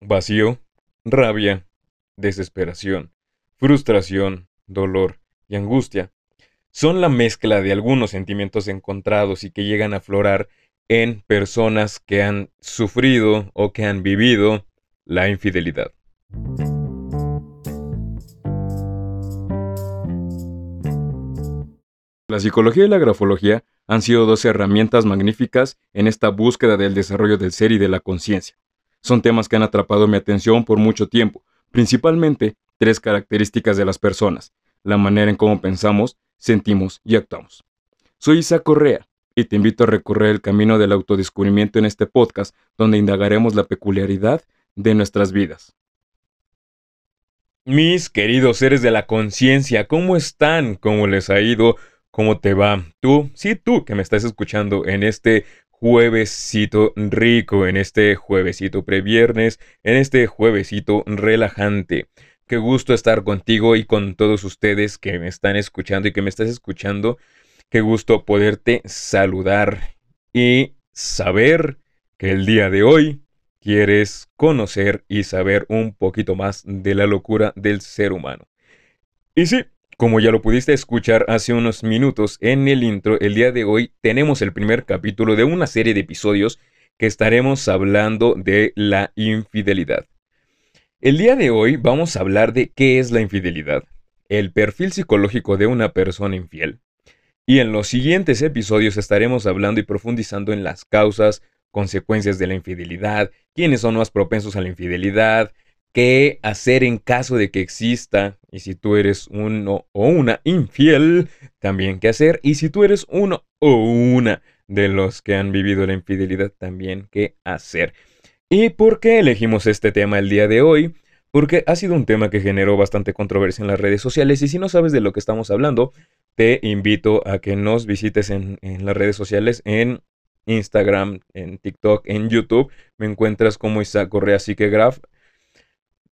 vacío, rabia, desesperación, frustración, dolor y angustia son la mezcla de algunos sentimientos encontrados y que llegan a aflorar en personas que han sufrido o que han vivido la infidelidad. La psicología y la grafología han sido dos herramientas magníficas en esta búsqueda del desarrollo del ser y de la conciencia. Son temas que han atrapado mi atención por mucho tiempo, principalmente tres características de las personas, la manera en cómo pensamos, sentimos y actuamos. Soy Isa Correa y te invito a recorrer el camino del autodescubrimiento en este podcast donde indagaremos la peculiaridad de nuestras vidas. Mis queridos seres de la conciencia, ¿cómo están? ¿Cómo les ha ido? ¿Cómo te va? Tú, sí, tú que me estás escuchando en este juevesito rico, en este juevesito previernes, en este juevesito relajante. Qué gusto estar contigo y con todos ustedes que me están escuchando y que me estás escuchando. Qué gusto poderte saludar y saber que el día de hoy quieres conocer y saber un poquito más de la locura del ser humano. Y sí, como ya lo pudiste escuchar hace unos minutos en el intro, el día de hoy tenemos el primer capítulo de una serie de episodios que estaremos hablando de la infidelidad. El día de hoy vamos a hablar de qué es la infidelidad, el perfil psicológico de una persona infiel. Y en los siguientes episodios estaremos hablando y profundizando en las causas, consecuencias de la infidelidad, quiénes son más propensos a la infidelidad, qué hacer en caso de que exista, y si tú eres uno o una infiel, también qué hacer, y si tú eres uno o una de los que han vivido la infidelidad, también qué hacer. ¿Y por qué elegimos este tema el día de hoy? Porque ha sido un tema que generó bastante controversia en las redes sociales y si no sabes de lo que estamos hablando, te invito a que nos visites en, las redes sociales en Instagram, en TikTok, en YouTube. Me encuentras como Isaac Correa Graf.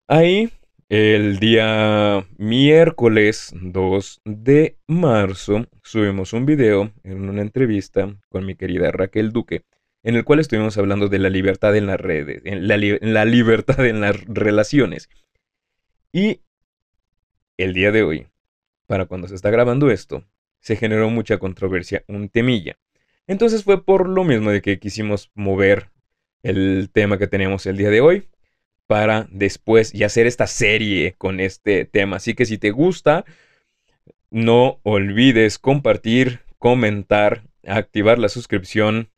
Ahí, el día miércoles 2 de marzo, subimos un video en una entrevista con mi querida Raquel Duque, en el cual estuvimos hablando de la libertad en las redes, en la, la libertad en las relaciones. Y el día de hoy, para cuando se está grabando esto, se generó mucha controversia, un temilla. Entonces fue por lo mismo de que quisimos mover el tema que tenemos el día de hoy para después y hacer esta serie con este tema. Así que si te gusta, no olvides compartir, comentar, activar la suscripción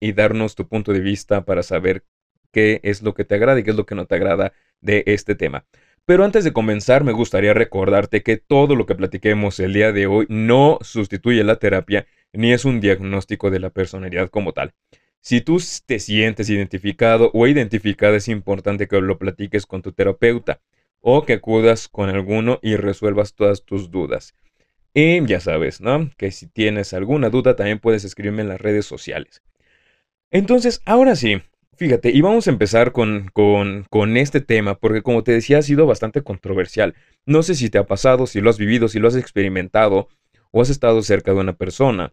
y darnos tu punto de vista para saber qué es lo que te agrada y qué es lo que no te agrada de este tema. Pero antes de comenzar, me gustaría recordarte que todo lo que platiquemos el día de hoy no sustituye la terapia ni es un diagnóstico de la personalidad como tal. Si tú te sientes identificado o identificada, es importante que lo platiques con tu terapeuta o que acudas con alguno y resuelvas todas tus dudas. Y ya sabes, ¿no? Que si tienes alguna duda también puedes escribirme en las redes sociales. Entonces, ahora sí, fíjate, y vamos a empezar con, con, con, este tema, porque como te decía, ha sido bastante controversial. No sé si te ha pasado, si lo has vivido, si lo has experimentado, o has estado cerca de una persona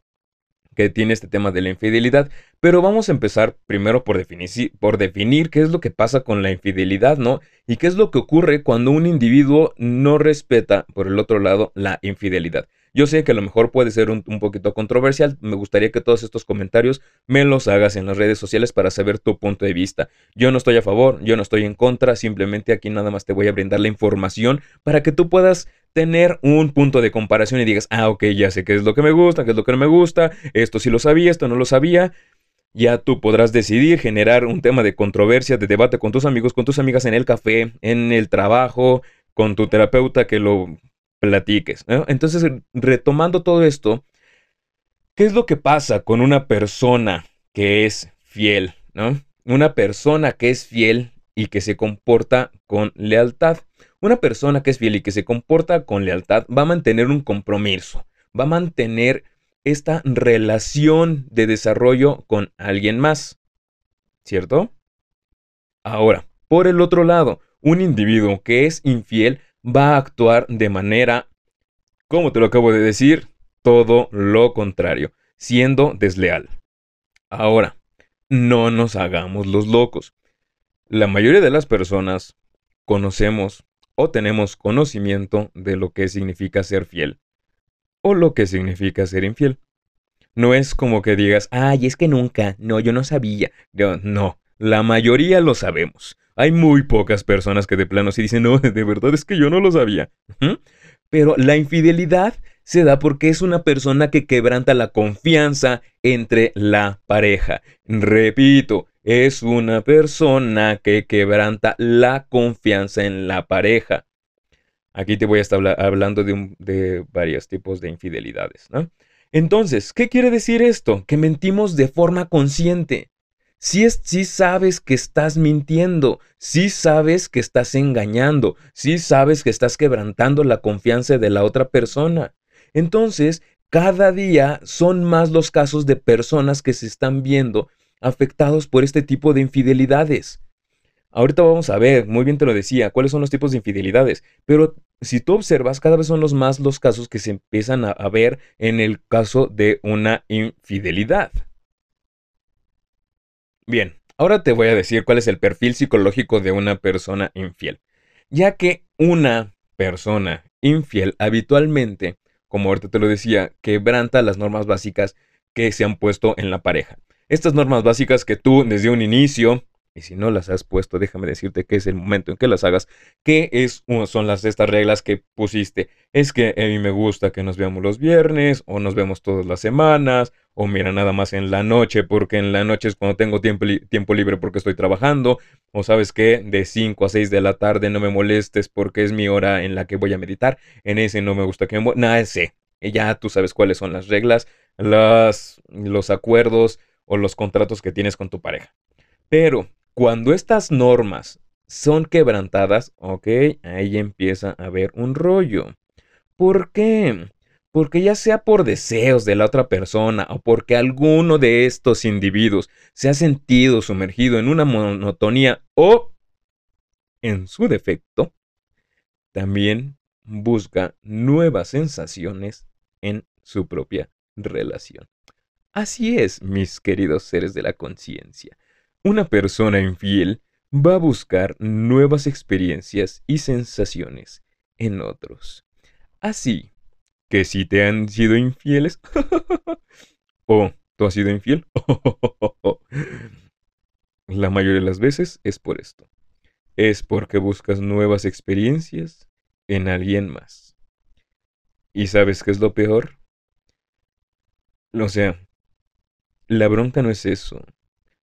que tiene este tema de la infidelidad, pero vamos a empezar primero por definir, por definir qué es lo que pasa con la infidelidad, ¿no? Y qué es lo que ocurre cuando un individuo no respeta, por el otro lado, la infidelidad. Yo sé que a lo mejor puede ser un, poquito controversial. Me gustaría que todos estos comentarios me los hagas en las redes sociales para saber tu punto de vista. Yo no estoy a favor, yo no estoy en contra. Simplemente aquí nada más te voy a brindar la información para que tú puedas tener un punto de comparación y digas, ah, ok, ya sé qué es lo que me gusta, qué es lo que no me gusta, esto sí lo sabía, esto no lo sabía. Ya tú podrás decidir generar un tema de controversia, de debate con tus amigos, con tus amigas en el café, en el trabajo, con tu terapeuta que lo platiques. Entonces, retomando todo esto, ¿qué es lo que pasa con una persona que es fiel? ¿no? Una persona que es fiel y que se comporta con lealtad. Una persona que es fiel y que se comporta con lealtad va a mantener un compromiso, va a mantener esta relación de desarrollo con alguien más. ¿Cierto? Ahora, por el otro lado, un individuo que es infiel va a actuar de manera, como te lo acabo de decir, todo lo contrario, siendo desleal. Ahora, no nos hagamos los locos. La mayoría de las personas conocemos o tenemos conocimiento de lo que significa ser fiel o lo que significa ser infiel. No es como que digas, ay, es que nunca, no, yo no sabía. no, la mayoría lo sabemos. Hay muy pocas personas que de plano sí dicen, no, de verdad es que yo no lo sabía. Pero la infidelidad se da porque es una persona que quebranta la confianza entre la pareja. Repito, es una persona que quebranta la confianza en la pareja. Aquí te voy a estar hablando de, varios tipos de infidelidades. Entonces, ¿qué quiere decir esto? Que mentimos de forma consciente. Si, es, si sabes que estás mintiendo, si sabes que estás engañando, si sabes que estás quebrantando la confianza de la otra persona. Entonces, cada día son más los casos de personas que se están viendo afectados por este tipo de infidelidades. Ahorita vamos a ver, muy bien te lo decía, cuáles son los tipos de infidelidades, pero si tú observas, cada vez son los más los casos que se empiezan a ver en el caso de una infidelidad. Bien, ahora te voy a decir cuál es el perfil psicológico de una persona infiel, ya que una persona infiel habitualmente, como ahorita te lo decía, quebranta las normas básicas que se han puesto en la pareja. Estas normas básicas que tú desde un inicio y si no las has puesto, déjame decirte que es el momento en que las hagas. ¿Qué es, son las estas reglas que pusiste? Es que a mí me gusta que nos veamos los viernes, o nos vemos todas las semanas, o mira nada más en la noche, porque en la noche es cuando tengo tiempo, tiempo libre porque estoy trabajando, o sabes que de 5 a 6 de la tarde no me molestes porque es mi hora en la que voy a meditar. En ese no me gusta que me... Nada, ese. Ya tú sabes cuáles son las reglas, las, los acuerdos o los contratos que tienes con tu pareja. Pero cuando estas normas son quebrantadas, ok, ahí empieza a haber un rollo. ¿Por qué? Porque ya sea por deseos de la otra persona o porque alguno de estos individuos se ha sentido sumergido en una monotonía o, en su defecto, también busca nuevas sensaciones en su propia relación. Así es, mis queridos seres de la conciencia. Una persona infiel va a buscar nuevas experiencias y sensaciones en otros. Así que si te han sido infieles, o tú has sido infiel, la mayoría de las veces es por esto. Es porque buscas nuevas experiencias en alguien más. ¿Y sabes qué es lo peor? O sea, la bronca no es eso.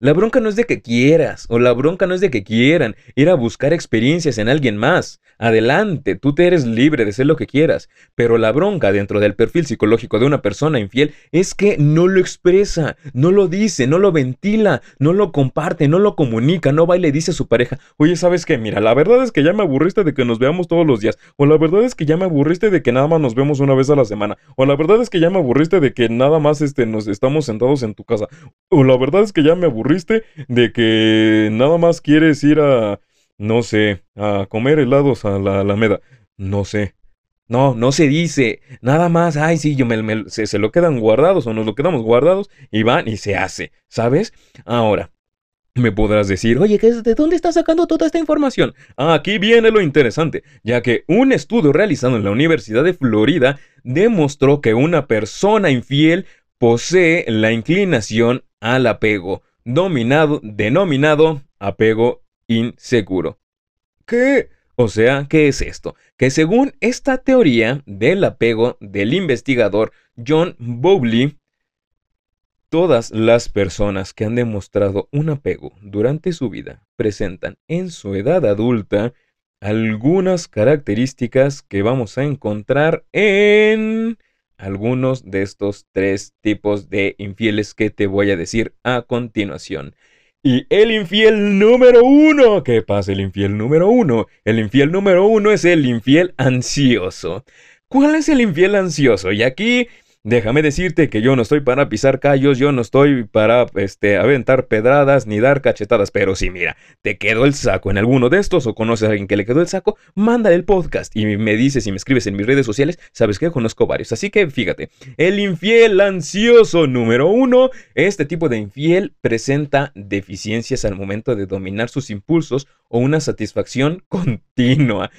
La bronca no es de que quieras, o la bronca no es de que quieran ir a buscar experiencias en alguien más. Adelante, tú te eres libre de ser lo que quieras, pero la bronca dentro del perfil psicológico de una persona infiel es que no lo expresa, no lo dice, no lo ventila, no lo comparte, no lo comunica, no va y le dice a su pareja, oye, ¿sabes qué? Mira, la verdad es que ya me aburriste de que nos veamos todos los días, o la verdad es que ya me aburriste de que nada más nos vemos una vez a la semana, o la verdad es que ya me aburriste de que nada más este, nos estamos sentados en tu casa, o la verdad es que ya me aburriste de que nada más quieres ir a, no sé, a comer helados a la Alameda. No sé. No, no se dice. Nada más, ay, sí, yo me, se, se, lo quedan guardados o nos lo quedamos guardados y van y se hace, ¿sabes? Ahora, me podrás decir, oye, ¿de dónde estás sacando toda esta información? Aquí viene lo interesante, ya que un estudio realizado en la Universidad de Florida demostró que una persona infiel posee la inclinación al apego dominado, denominado apego inseguro. ¿Qué? O sea, ¿qué es esto? Que según esta teoría del apego del investigador John Bowley, todas las personas que han demostrado un apego durante su vida presentan en su edad adulta algunas características que vamos a encontrar en algunos de estos tres tipos de infieles que te voy a decir a continuación. Y el infiel número uno, ¿qué pasa el infiel número uno? El infiel número uno es el infiel ansioso. ¿Cuál es el infiel ansioso? Y aquí Déjame decirte que yo no estoy para pisar callos, yo no estoy para este, aventar pedradas ni dar cachetadas, pero si mira, te quedó el saco en alguno de estos o conoces a alguien que le quedó el saco, mándale el podcast y me dices y me escribes en mis redes sociales, sabes que conozco varios. Así que fíjate, el infiel ansioso número uno, este tipo de infiel presenta deficiencias al momento de dominar sus impulsos o una satisfacción continua.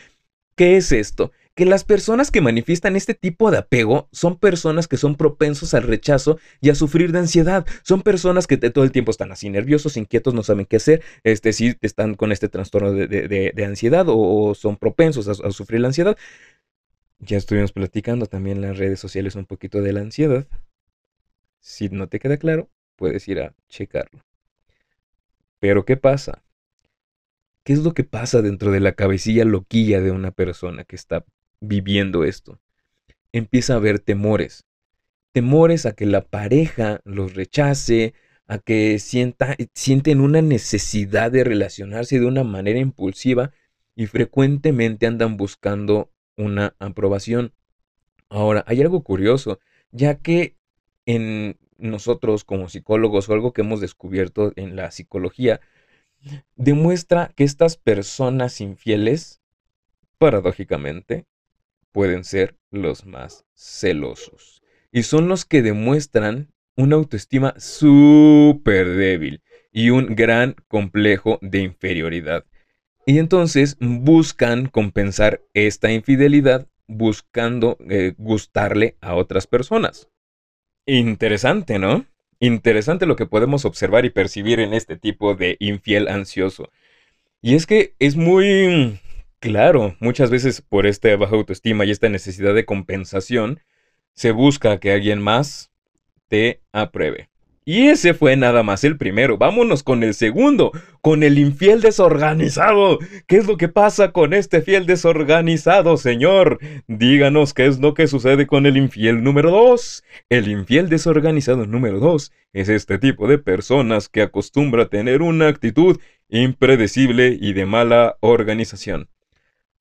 ¿Qué es esto? Que las personas que manifiestan este tipo de apego son personas que son propensos al rechazo y a sufrir de ansiedad. Son personas que todo el tiempo están así nerviosos, inquietos, no saben qué hacer, este, si están con este trastorno de, ansiedad o, son propensos a, sufrir la ansiedad. Ya estuvimos platicando también en las redes sociales un poquito de la ansiedad. Si no te queda claro, puedes ir a checarlo. Pero ¿qué pasa? ¿Qué es lo que pasa dentro de la cabecilla loquilla de una persona que está viviendo esto. Empieza a haber temores. Temores a que la pareja los rechace, a que sienta, sienten una necesidad de relacionarse de una manera impulsiva y frecuentemente andan buscando una aprobación. Ahora, hay algo curioso, ya que en nosotros como psicólogos o algo que hemos descubierto en la psicología, demuestra que estas personas infieles, paradójicamente, pueden ser los más celosos. Y son los que demuestran una autoestima súper débil y un gran complejo de inferioridad. Y entonces buscan compensar esta infidelidad buscando eh, gustarle a otras personas. Interesante, ¿no? Interesante lo que podemos observar y percibir en este tipo de infiel ansioso. Y es que es muy Claro, muchas veces por esta baja autoestima y esta necesidad de compensación, se busca que alguien más te apruebe. Y ese fue nada más el primero. Vámonos con el segundo, con el infiel desorganizado. ¿Qué es lo que pasa con este fiel desorganizado, señor? Díganos qué es lo que sucede con el infiel número dos. El infiel desorganizado número dos es este tipo de personas que acostumbra tener una actitud impredecible y de mala organización.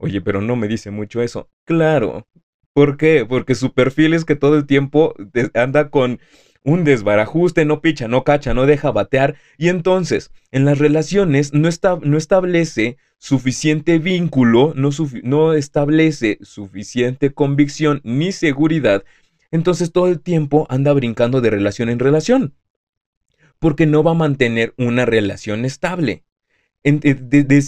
Oye, pero no me dice mucho eso. Claro. ¿Por qué? Porque su perfil es que todo el tiempo anda con un desbarajuste, no picha, no cacha, no deja batear. Y entonces, en las relaciones no, establece suficiente vínculo, no establece suficiente convicción ni seguridad. Entonces todo el tiempo anda brincando de relación en relación. Porque no va a mantener una relación estable. Eh,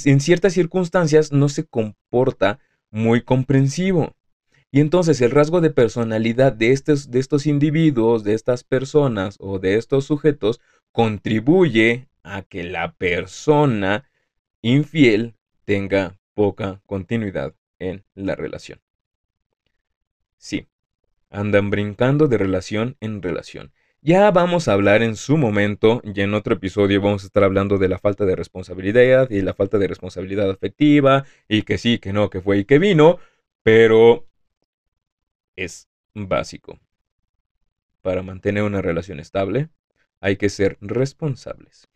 en, ciertas circunstancias no se comporta muy comprensivo. Y entonces el rasgo de personalidad de estos, de estos individuos, de estas personas o de estos sujetos contribuye a que la persona infiel tenga poca continuidad en la relación. Sí, andan brincando de relación en relación. Ya vamos a hablar en su momento, y en otro episodio vamos a estar hablando de la falta de responsabilidad y la falta de responsabilidad afectiva, y que sí, que no, que fue y que vino, pero es básico. Para mantener una relación estable, hay que ser responsables.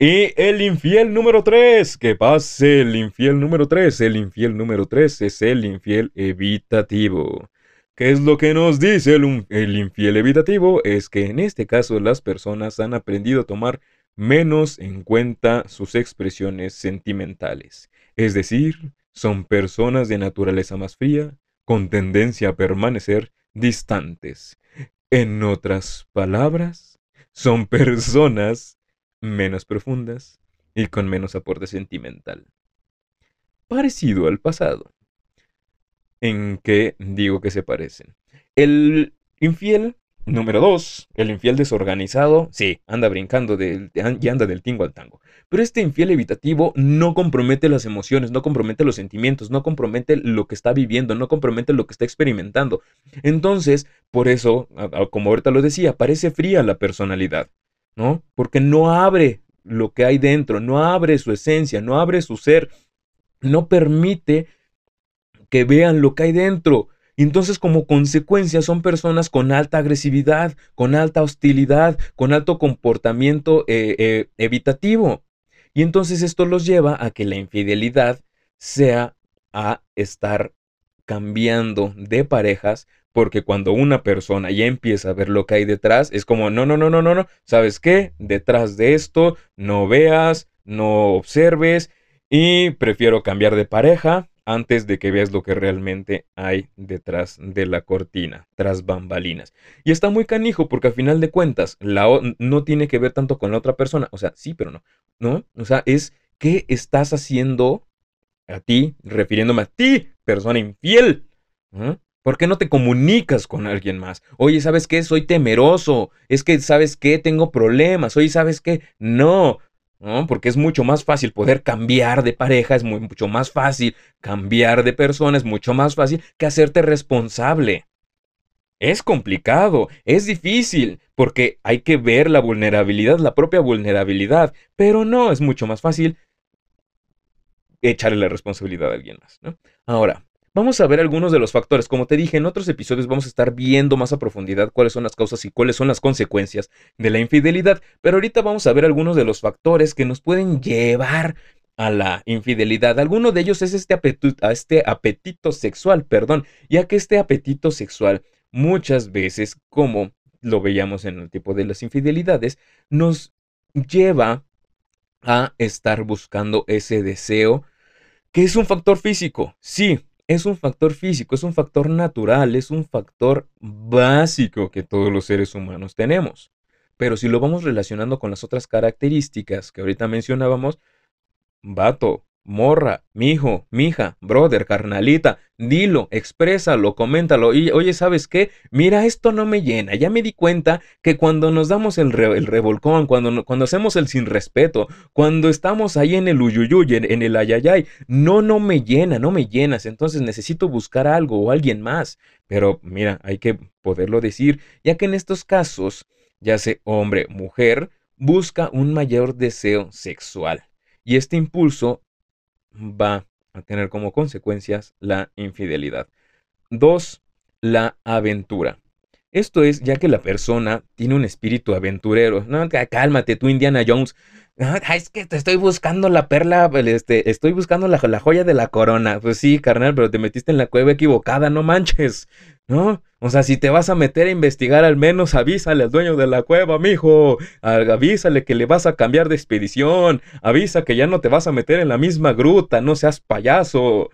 Y el infiel número 3, que pase el infiel número 3, el infiel número 3 es el infiel evitativo. ¿Qué es lo que nos dice el, infiel evitativo? Es que en este caso las personas han aprendido a tomar menos en cuenta sus expresiones sentimentales. Es decir, son personas de naturaleza más fría, con tendencia a permanecer distantes. En otras palabras, son personas menos profundas y con menos aporte sentimental. Parecido al pasado en qué digo que se parecen. El infiel número dos, el infiel desorganizado, sí, anda brincando y anda del tingo al tango. Pero este infiel evitativo no compromete las emociones, no compromete los sentimientos, no compromete lo que está viviendo, no compromete lo que está experimentando. Entonces, por eso, como ahorita lo decía, parece fría la personalidad, ¿no? Porque no abre lo que hay dentro, no abre su esencia, no abre su ser, no permite que vean lo que hay dentro. Entonces, como consecuencia, son personas con alta agresividad, con alta hostilidad, con alto comportamiento eh, eh, evitativo. Y entonces esto los lleva a que la infidelidad sea a estar cambiando de parejas Porque cuando una persona ya empieza a ver lo que hay detrás, es como, no, no, no, no, no, no, ¿sabes qué? Detrás de esto, no veas, no observes y prefiero cambiar de pareja antes de que veas lo que realmente hay detrás de la cortina, tras bambalinas. Y está muy canijo porque al final de cuentas la no tiene que ver tanto con la otra persona, o sea, sí, pero no, ¿no? O sea, es qué estás haciendo a ti, refiriéndome a ti, persona infiel. ¿Por qué no te comunicas con alguien más? Oye, ¿sabes qué? Soy temeroso. Es que, ¿sabes qué? Tengo problemas. Oye, ¿sabes qué? No. ¿No? Porque es mucho más fácil poder cambiar de pareja, es mucho más fácil cambiar de persona, es mucho más fácil que hacerte responsable. Es complicado, es difícil, porque hay que ver la vulnerabilidad, la propia vulnerabilidad, pero no, es mucho más fácil echarle la responsabilidad a alguien más. ¿no? Ahora, vamos a ver algunos de los factores. Como te dije, en otros episodios vamos a estar viendo más a profundidad cuáles son las causas y cuáles son las consecuencias de la infidelidad. Pero ahorita vamos a ver algunos de los factores que nos pueden llevar a la infidelidad. Alguno de ellos es este apetito, este apetito sexual, perdón, ya que este apetito sexual muchas veces, como lo veíamos en el tipo de las infidelidades, nos lleva a estar buscando ese deseo que es un factor físico. Sí, es un factor físico, es un factor natural, es un factor básico que todos los seres humanos tenemos. Pero si lo vamos relacionando con las otras características que ahorita mencionábamos, vato, morra, mijo, mija, brother, carnalita, dilo, exprésalo, coméntalo. Y oye, ¿sabes qué? Mira, esto no me llena. Ya me di cuenta que cuando nos damos el, revolcón, cuando, cuando hacemos el sin respeto, cuando estamos ahí en el uyuyuy, en, en el ayayay, no, no me llena, no me llenas. Entonces necesito buscar algo o alguien más. Pero mira, hay que poderlo decir, ya que en estos casos, ya sea hombre, mujer, busca un mayor deseo sexual. Y este impulso va a tener como consecuencias la infidelidad. Dos, la aventura. Esto es ya que la persona tiene un espíritu aventurero. No, cálmate, tú Indiana Jones. Es que te estoy buscando la perla, este, estoy buscando la, la, joya de la corona. Pues sí, carnal, pero te metiste en la cueva equivocada, no manches. ¿No? O sea, si te vas a meter a investigar, al menos avísale al dueño de la cueva, mijo. Avísale que le vas a cambiar de expedición. Avisa que ya no te vas a meter en la misma gruta, no seas payaso.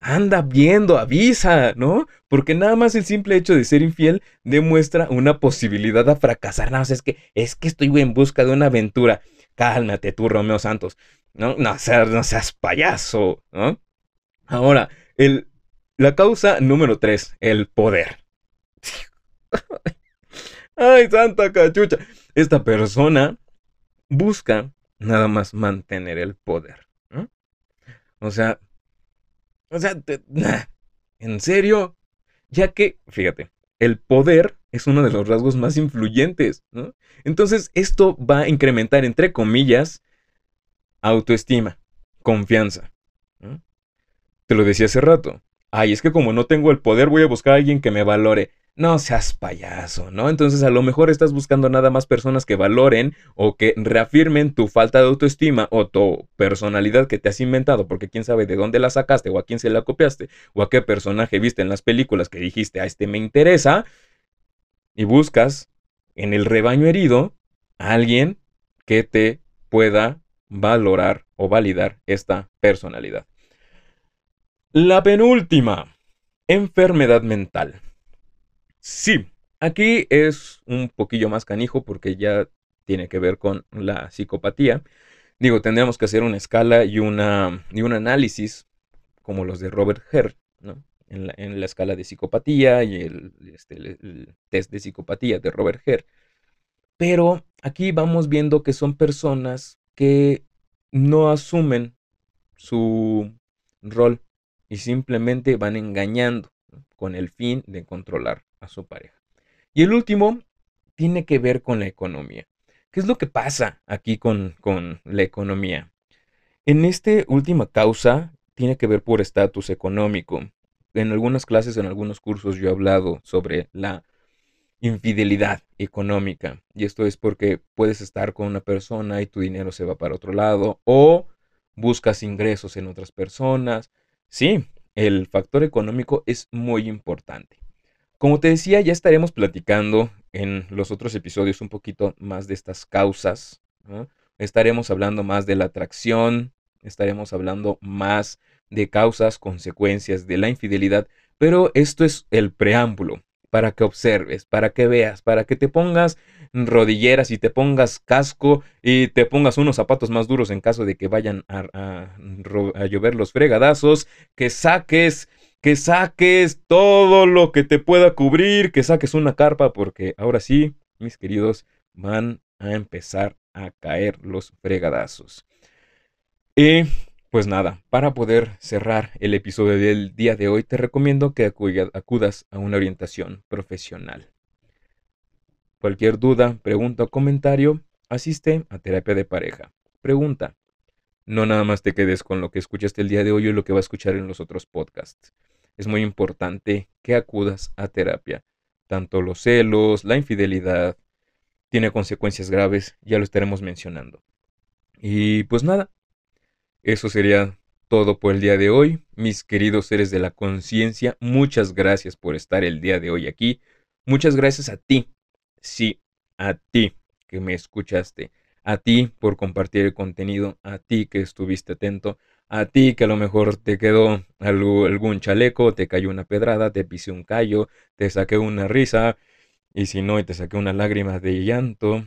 Anda viendo, avisa, ¿no? Porque nada más el simple hecho de ser infiel demuestra una posibilidad a fracasar. Nada más es que es que estoy en busca de una aventura. Cálmate tú, Romeo Santos. No, no seas, no seas payaso, ¿no? Ahora, el, la causa número tres, el poder. Ay, santa cachucha. Esta persona busca nada más mantener el poder. O sea, o sea, ¿en serio? Ya que, fíjate, el poder es uno de los rasgos más influyentes, ¿no? Entonces, esto va a incrementar, entre comillas, autoestima, confianza. Te lo decía hace rato. Ay, es que como no tengo el poder, voy a buscar a alguien que me valore. No seas payaso, ¿no? Entonces a lo mejor estás buscando nada más personas que valoren o que reafirmen tu falta de autoestima o tu personalidad que te has inventado, porque quién sabe de dónde la sacaste o a quién se la copiaste o a qué personaje viste en las películas que dijiste, a este me interesa, y buscas en el rebaño herido a alguien que te pueda valorar o validar esta personalidad. La penúltima, enfermedad mental. Sí, aquí es un poquillo más canijo porque ya tiene que ver con la psicopatía. Digo, tendríamos que hacer una escala y, una, y un análisis como los de Robert Herr, ¿no? En la, escala de psicopatía y este, el, el, test de psicopatía de Robert Herr. Pero aquí vamos viendo que son personas que no asumen su rol y simplemente van engañando con el fin de controlar su pareja. Y el último tiene que ver con la economía. ¿Qué es lo que pasa aquí con, con la economía? En esta última causa tiene que ver por estatus económico. En algunas clases, en algunos cursos yo he hablado sobre la infidelidad económica. Y esto es porque puedes estar con una persona y tu dinero se va para otro lado o buscas ingresos en otras personas. Sí, el factor económico es muy importante. Como te decía, ya estaremos platicando en los otros episodios un poquito más de estas causas. Estaremos hablando más de la atracción, estaremos hablando más de causas, consecuencias de la infidelidad, pero esto es el preámbulo para que observes, para que veas, para que te pongas rodilleras y te pongas casco y te pongas unos zapatos más duros en caso de que vayan a, a llover los fregadazos, que saques que saques todo lo que te pueda cubrir, que saques una carpa, porque ahora sí, mis queridos, van a empezar a caer los fregadazos. Y pues nada, para poder cerrar el episodio del día de hoy, te recomiendo que acudas a una orientación profesional. Cualquier duda, pregunta o comentario, asiste a terapia de pareja. Pregunta. No nada más te quedes con lo que escuchaste el día de hoy y lo que va a escuchar en los otros podcasts es muy importante que acudas a terapia. Tanto los celos, la infidelidad, tiene consecuencias graves, ya lo estaremos mencionando. Y pues nada, eso sería todo por el día de hoy. Mis queridos seres de la conciencia, muchas gracias por estar el día de hoy aquí. Muchas gracias a ti, sí, a ti que me escuchaste, a ti por compartir el contenido, a ti que estuviste atento, a ti que a lo mejor te quedó algún chaleco, te cayó una pedrada, te pisé un callo, te saqué una risa, y si no, te saqué una lágrima de llanto.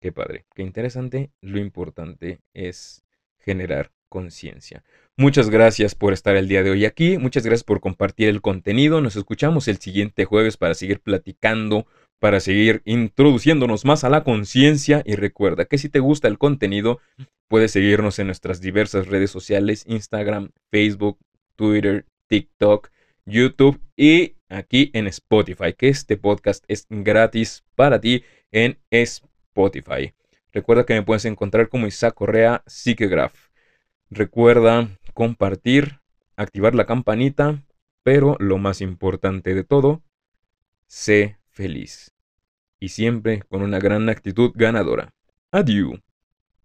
Qué padre, qué interesante. Lo importante es generar conciencia. Muchas gracias por estar el día de hoy aquí, muchas gracias por compartir el contenido. Nos escuchamos el siguiente jueves para seguir platicando para seguir introduciéndonos más a la conciencia y recuerda que si te gusta el contenido, puedes seguirnos en nuestras diversas redes sociales, Instagram, Facebook, Twitter, TikTok, YouTube y aquí en Spotify, que este podcast es gratis para ti en Spotify. Recuerda que me puedes encontrar como Isaac Correa Psiquegraph. Recuerda compartir, activar la campanita, pero lo más importante de todo, sé feliz. Y siempre con una gran actitud ganadora. Adiós.